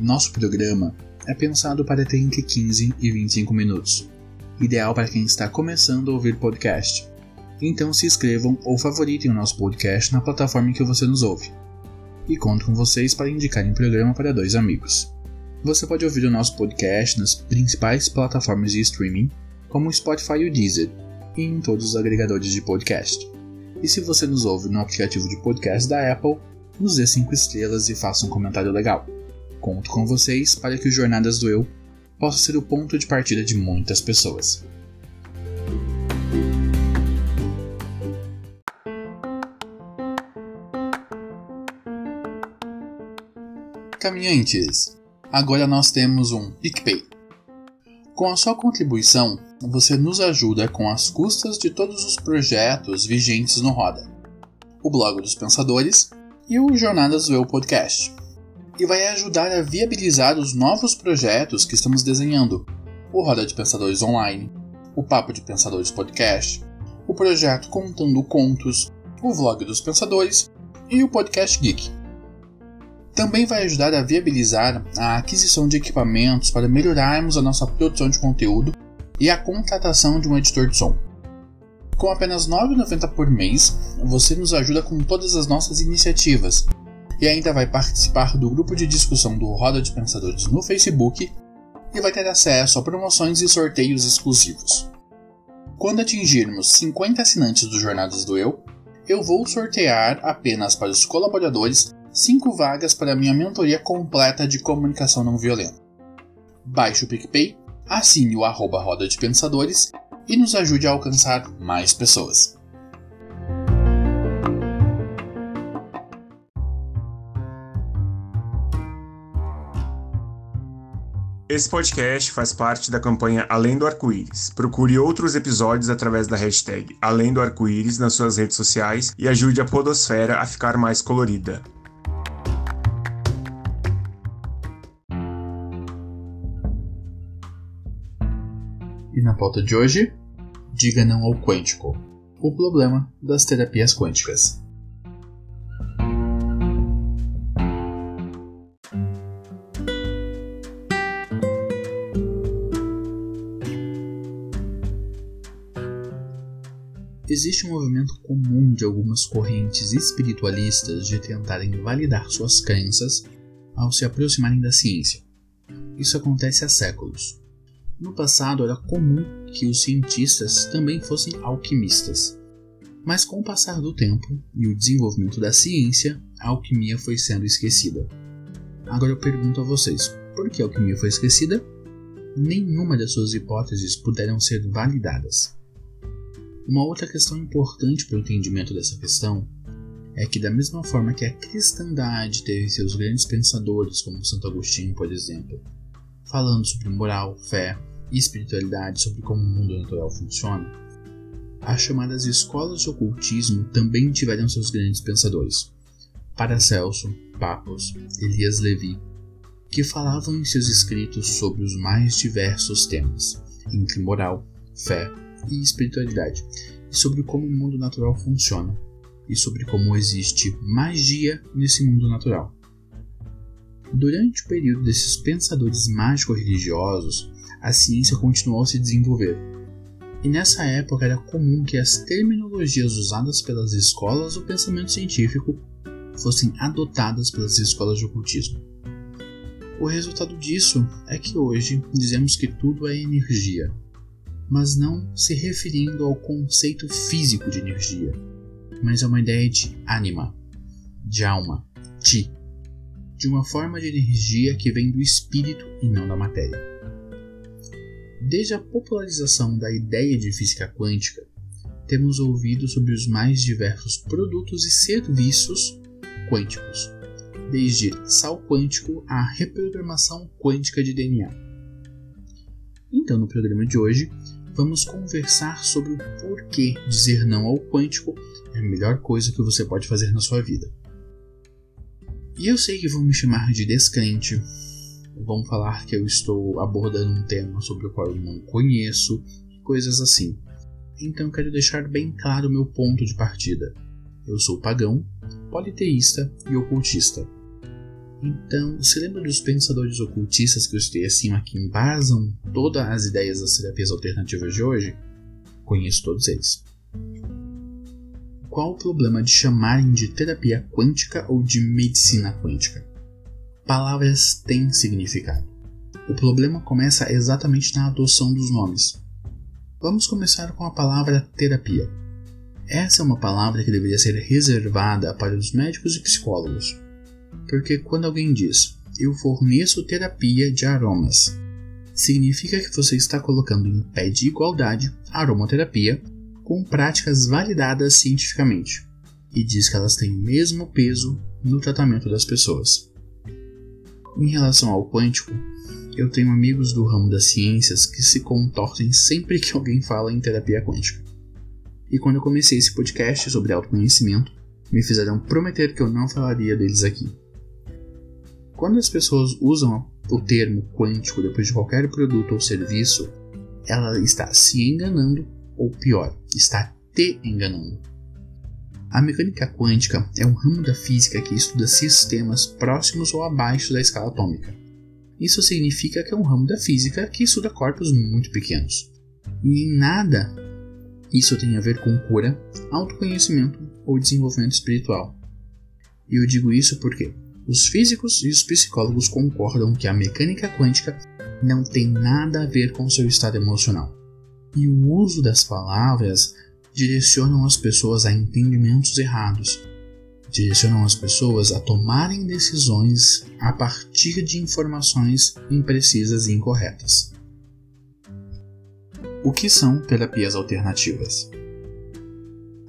Nosso programa é pensado para ter entre 15 e 25 minutos, ideal para quem está começando a ouvir podcast. Então se inscrevam ou favoritem o nosso podcast na plataforma em que você nos ouve. E conto com vocês para indicarem o programa para dois amigos. Você pode ouvir o nosso podcast nas principais plataformas de streaming, como o Spotify e o Deezer, e em todos os agregadores de podcast. E se você nos ouve no aplicativo de podcast da Apple, nos dê 5 estrelas e faça um comentário legal. Conto com vocês para que o Jornadas do Eu possa ser o ponto de partida de muitas pessoas. Caminhantes, Agora nós temos um PicPay. Com a sua contribuição, você nos ajuda com as custas de todos os projetos vigentes no Roda, o Blog dos Pensadores e o Jornadas do Eu Podcast. E vai ajudar a viabilizar os novos projetos que estamos desenhando: o Roda de Pensadores Online, o Papo de Pensadores Podcast, o projeto Contando Contos, o Vlog dos Pensadores e o Podcast Geek. Também vai ajudar a viabilizar a aquisição de equipamentos para melhorarmos a nossa produção de conteúdo e a contratação de um editor de som. Com apenas R$ 9,90 por mês, você nos ajuda com todas as nossas iniciativas e ainda vai participar do grupo de discussão do Roda de Pensadores no Facebook e vai ter acesso a promoções e sorteios exclusivos. Quando atingirmos 50 assinantes do Jornadas do Eu, eu vou sortear apenas para os colaboradores 5 vagas para minha mentoria completa de comunicação não violenta. Baixe o PicPay, assine o arroba Roda de Pensadores e nos ajude a alcançar mais pessoas. Esse podcast faz parte da campanha Além do Arco-Íris. Procure outros episódios através da hashtag Além do Arco-Íris nas suas redes sociais e ajude a Podosfera a ficar mais colorida. E na pauta de hoje, diga não ao quântico, o problema das terapias quânticas. Existe um movimento comum de algumas correntes espiritualistas de tentarem validar suas crenças ao se aproximarem da ciência. Isso acontece há séculos. No passado era comum que os cientistas também fossem alquimistas. Mas com o passar do tempo e o desenvolvimento da ciência, a alquimia foi sendo esquecida. Agora eu pergunto a vocês: por que a alquimia foi esquecida? Nenhuma das suas hipóteses puderam ser validadas. Uma outra questão importante para o entendimento dessa questão é que, da mesma forma que a cristandade teve seus grandes pensadores, como Santo Agostinho, por exemplo, falando sobre moral, fé e espiritualidade, sobre como o mundo natural funciona, as chamadas escolas de ocultismo também tiveram seus grandes pensadores, Paracelso, Papos, Elias Levi, que falavam em seus escritos sobre os mais diversos temas, entre moral, fé e espiritualidade, e sobre como o mundo natural funciona, e sobre como existe magia nesse mundo natural. Durante o período desses pensadores mágico-religiosos, a ciência continuou a se desenvolver. E nessa época era comum que as terminologias usadas pelas escolas do pensamento científico fossem adotadas pelas escolas de ocultismo. O resultado disso é que hoje dizemos que tudo é energia, mas não se referindo ao conceito físico de energia, mas a uma ideia de anima, de alma, ti, de uma forma de energia que vem do espírito e não da matéria. Desde a popularização da ideia de física quântica, temos ouvido sobre os mais diversos produtos e serviços quânticos, desde sal quântico à reprogramação quântica de DNA. Então, no programa de hoje, vamos conversar sobre o porquê dizer não ao quântico é a melhor coisa que você pode fazer na sua vida. E eu sei que vão me chamar de descrente, vão falar que eu estou abordando um tema sobre o qual eu não conheço, coisas assim. Então quero deixar bem claro o meu ponto de partida. Eu sou pagão, politeísta e ocultista. Então, se lembra dos pensadores ocultistas que eu citei acima que embasam todas as ideias das terapias alternativas de hoje? Conheço todos eles qual o problema de chamarem de terapia quântica ou de medicina quântica? Palavras têm significado. O problema começa exatamente na adoção dos nomes. Vamos começar com a palavra terapia. Essa é uma palavra que deveria ser reservada para os médicos e psicólogos. Porque quando alguém diz eu forneço terapia de aromas, significa que você está colocando em pé de igualdade aromaterapia com práticas validadas cientificamente e diz que elas têm o mesmo peso no tratamento das pessoas. Em relação ao quântico, eu tenho amigos do ramo das ciências que se contorcem sempre que alguém fala em terapia quântica. E quando eu comecei esse podcast sobre autoconhecimento, me fizeram prometer que eu não falaria deles aqui. Quando as pessoas usam o termo quântico depois de qualquer produto ou serviço, ela está se enganando ou pior, está te enganando. A mecânica quântica é um ramo da física que estuda sistemas próximos ou abaixo da escala atômica. Isso significa que é um ramo da física que estuda corpos muito pequenos. E em nada isso tem a ver com cura, autoconhecimento ou desenvolvimento espiritual. E eu digo isso porque os físicos e os psicólogos concordam que a mecânica quântica não tem nada a ver com seu estado emocional e o uso das palavras direcionam as pessoas a entendimentos errados, direcionam as pessoas a tomarem decisões a partir de informações imprecisas e incorretas. O que são terapias alternativas?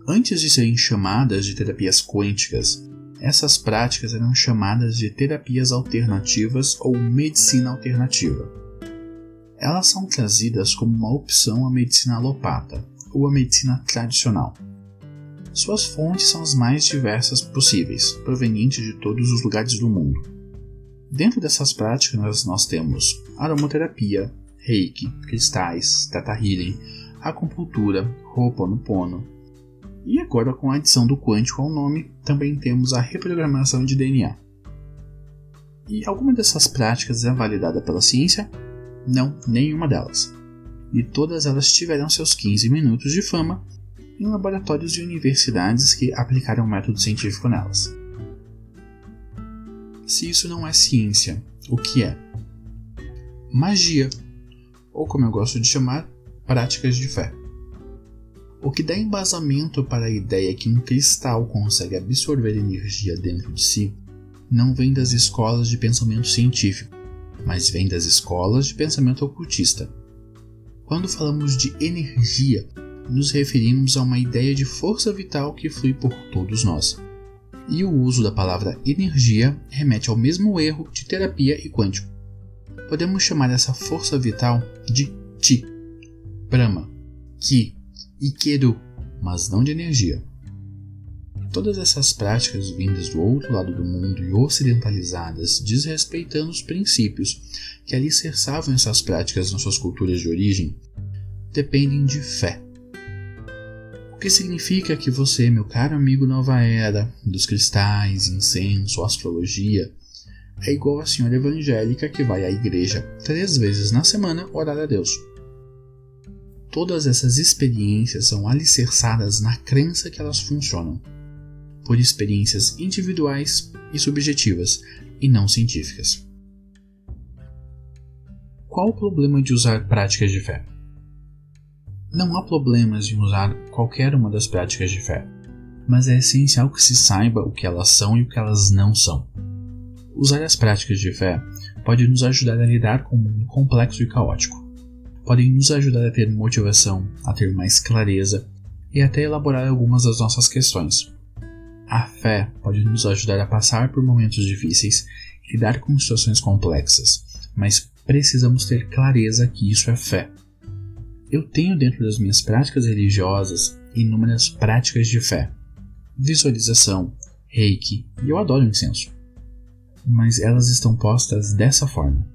Antes de serem chamadas de terapias quânticas, essas práticas eram chamadas de terapias alternativas ou medicina alternativa elas são trazidas como uma opção à medicina alopata ou à medicina tradicional. Suas fontes são as mais diversas possíveis, provenientes de todos os lugares do mundo. Dentro dessas práticas nós temos aromaterapia, reiki, cristais, teta healing, acupuntura, ho'oponopono. E agora com a adição do quântico ao nome, também temos a reprogramação de DNA. E alguma dessas práticas é validada pela ciência não, nenhuma delas. E todas elas tiveram seus 15 minutos de fama em laboratórios de universidades que aplicaram o método científico nelas. Se isso não é ciência, o que é? Magia, ou como eu gosto de chamar, práticas de fé. O que dá embasamento para a ideia que um cristal consegue absorver energia dentro de si não vem das escolas de pensamento científico, mas vem das escolas de pensamento ocultista. Quando falamos de energia, nos referimos a uma ideia de força vital que flui por todos nós. E o uso da palavra energia remete ao mesmo erro de terapia e quântico. Podemos chamar essa força vital de Ti, Brahma, Ki e Keru, mas não de energia. Todas essas práticas vindas do outro lado do mundo e ocidentalizadas, desrespeitando os princípios que alicerçavam essas práticas nas suas culturas de origem, dependem de fé. O que significa que você, meu caro amigo Nova Era, dos cristais, incenso, astrologia, é igual a senhora evangélica que vai à igreja três vezes na semana orar a Deus. Todas essas experiências são alicerçadas na crença que elas funcionam por experiências individuais e subjetivas, e não científicas. qual o problema de usar práticas de fé? Não há problemas em usar qualquer uma das práticas de fé, mas é essencial que se saiba o que elas são e o que elas não são. Usar as práticas de fé pode nos ajudar a lidar com um mundo complexo e caótico. Podem nos ajudar a ter motivação, a ter mais clareza e até elaborar algumas das nossas questões. A fé pode nos ajudar a passar por momentos difíceis e lidar com situações complexas, mas precisamos ter clareza que isso é fé. Eu tenho dentro das minhas práticas religiosas inúmeras práticas de fé, visualização, reiki e eu adoro incenso mas elas estão postas dessa forma,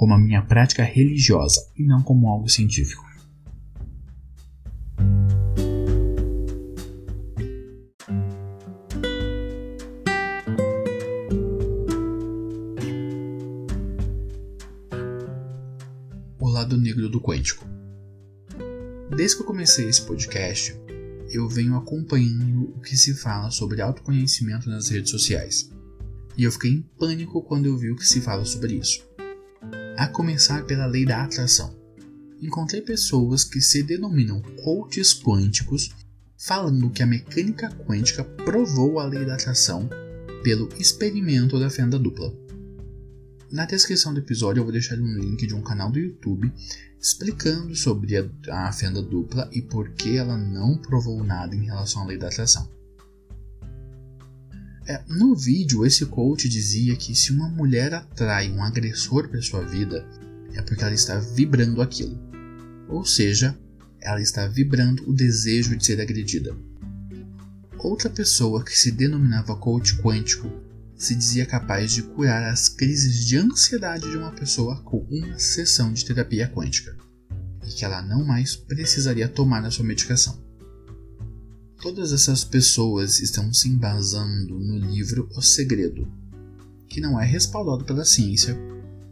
como a minha prática religiosa e não como algo científico. O lado negro do quântico. Desde que eu comecei esse podcast, eu venho acompanhando o que se fala sobre autoconhecimento nas redes sociais e eu fiquei em pânico quando eu vi o que se fala sobre isso. A começar pela lei da atração. Encontrei pessoas que se denominam coaches quânticos falando que a mecânica quântica provou a lei da atração pelo experimento da fenda dupla. Na descrição do episódio eu vou deixar um link de um canal do YouTube explicando sobre a, a fenda dupla e por que ela não provou nada em relação à lei da atração. É, no vídeo, esse coach dizia que se uma mulher atrai um agressor para sua vida, é porque ela está vibrando aquilo. Ou seja, ela está vibrando o desejo de ser agredida. Outra pessoa que se denominava coach quântico se dizia capaz de curar as crises de ansiedade de uma pessoa com uma sessão de terapia quântica e que ela não mais precisaria tomar a sua medicação. Todas essas pessoas estão se embasando no livro O Segredo, que não é respaldado pela ciência,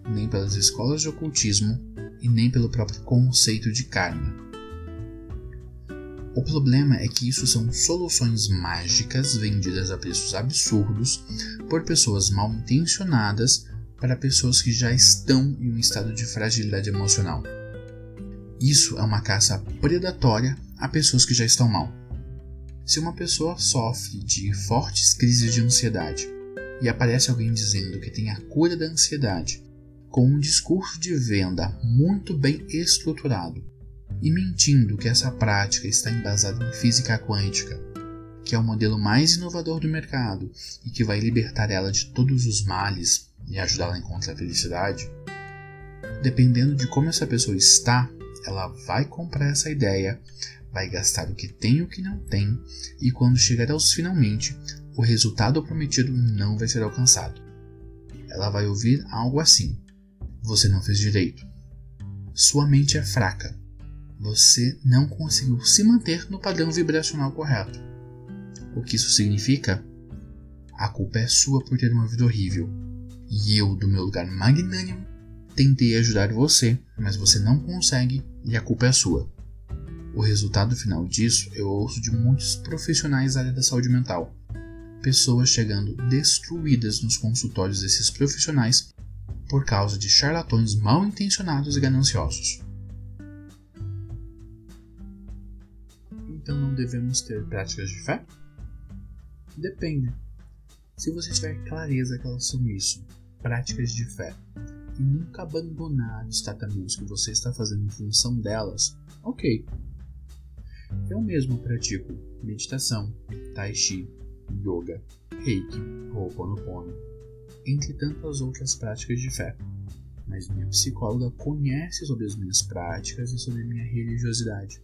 nem pelas escolas de ocultismo e nem pelo próprio conceito de karma. O problema é que isso são soluções mágicas vendidas a preços absurdos por pessoas mal intencionadas para pessoas que já estão em um estado de fragilidade emocional. Isso é uma caça predatória a pessoas que já estão mal. Se uma pessoa sofre de fortes crises de ansiedade e aparece alguém dizendo que tem a cura da ansiedade, com um discurso de venda muito bem estruturado e mentindo que essa prática está embasada em física quântica, que é o modelo mais inovador do mercado e que vai libertar ela de todos os males e ajudá-la a encontrar a felicidade, dependendo de como essa pessoa está, ela vai comprar essa ideia, vai gastar o que tem e o que não tem, e quando chegar aos finalmente, o resultado prometido não vai ser alcançado. Ela vai ouvir algo assim: Você não fez direito. Sua mente é fraca. Você não conseguiu se manter no padrão vibracional correto. O que isso significa? A culpa é sua por ter uma vida horrível. E eu, do meu lugar magnânimo, tentei ajudar você, mas você não consegue e a culpa é sua. O resultado final disso eu ouço de muitos profissionais da área da saúde mental. Pessoas chegando destruídas nos consultórios desses profissionais por causa de charlatões mal intencionados e gananciosos. Então não devemos ter práticas de fé? Depende. Se você tiver clareza que elas são isso, práticas de fé, e nunca abandonar os tratamentos que você está fazendo em função delas, ok, eu mesmo pratico meditação, tai chi, yoga, reiki, ho'oponopono, entre tantas outras práticas de fé. Mas minha psicóloga conhece sobre as minhas práticas e sobre minha religiosidade.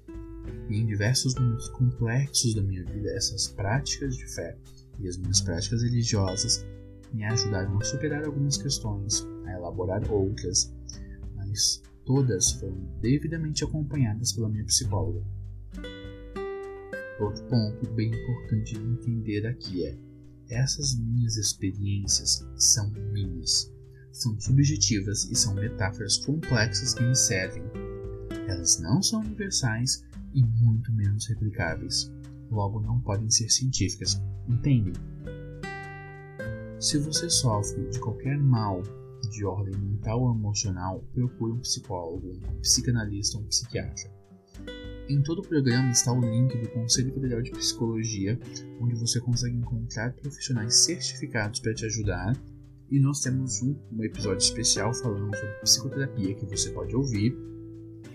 E em diversos momentos complexos da minha vida, essas práticas de fé e as minhas práticas religiosas me ajudaram a superar algumas questões, a elaborar outras, mas todas foram devidamente acompanhadas pela minha psicóloga. Outro ponto bem importante de entender aqui é: essas minhas experiências são minhas, são subjetivas e são metáforas complexas que me servem. Elas não são universais e muito menos replicáveis, logo não podem ser científicas, entendem? Se você sofre de qualquer mal, de ordem mental ou emocional, procure um psicólogo, um psicanalista ou um psiquiatra. Em todo o programa está o link do Conselho Federal de Psicologia, onde você consegue encontrar profissionais certificados para te ajudar. E nós temos um, um episódio especial falando sobre psicoterapia que você pode ouvir,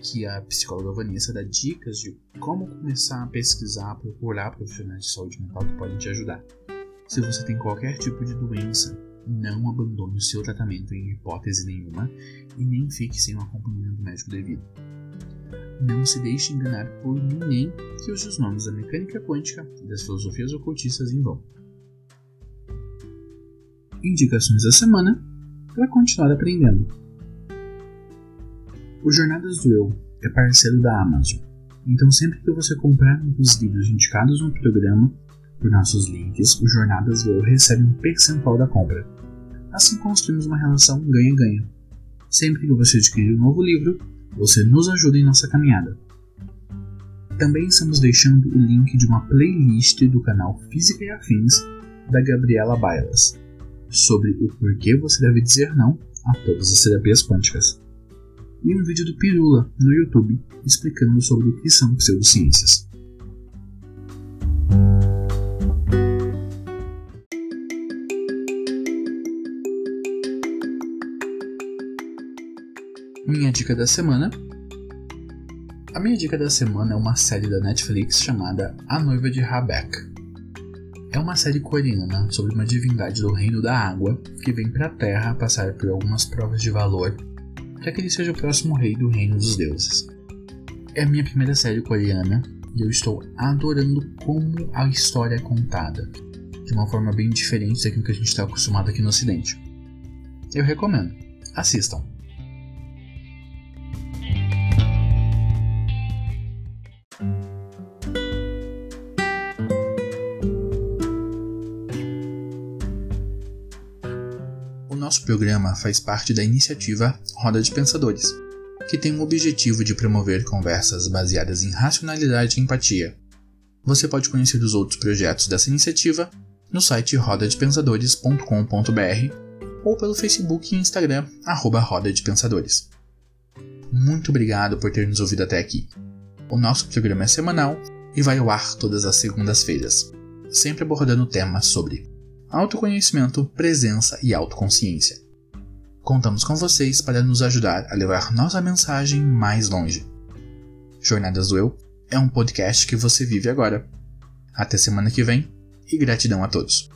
que a psicóloga Vanessa dá dicas de como começar a pesquisar, procurar profissionais de saúde mental que podem te ajudar. Se você tem qualquer tipo de doença, não abandone o seu tratamento em hipótese nenhuma e nem fique sem um acompanhamento médico devido. Não se deixe enganar por ninguém que use os nomes da mecânica quântica e das filosofias ocultistas em vão. Indicações da semana para continuar aprendendo. O Jornadas do Eu é parceiro da Amazon, então sempre que você comprar um dos livros indicados no programa por nossos links, o Jornadas do Eu recebe um percentual da compra. Assim construímos uma relação ganha-ganha. Sempre que você adquirir um novo livro, você nos ajuda em nossa caminhada. Também estamos deixando o link de uma playlist do canal Física e Afins da Gabriela Bailas sobre o porquê você deve dizer não a todas as terapias quânticas. E um vídeo do Pirula no YouTube explicando sobre o que são pseudociências. Dica da semana. A minha dica da semana é uma série da Netflix chamada A Noiva de Rabeck. É uma série coreana sobre uma divindade do reino da água que vem para a Terra passar por algumas provas de valor para que ele seja o próximo rei do reino dos deuses. É a minha primeira série coreana e eu estou adorando como a história é contada, de uma forma bem diferente daquilo que a gente está acostumado aqui no Ocidente. Eu recomendo. Assistam. Programa faz parte da iniciativa Roda de Pensadores, que tem o objetivo de promover conversas baseadas em racionalidade e empatia. Você pode conhecer os outros projetos dessa iniciativa no site rodadepensadores.com.br ou pelo Facebook e Instagram, arroba Roda de Pensadores. Muito obrigado por ter nos ouvido até aqui. O nosso programa é semanal e vai ao ar todas as segundas-feiras, sempre abordando temas sobre autoconhecimento, presença e autoconsciência. Contamos com vocês para nos ajudar a levar nossa mensagem mais longe. Jornadas do Eu é um podcast que você vive agora. Até semana que vem e gratidão a todos.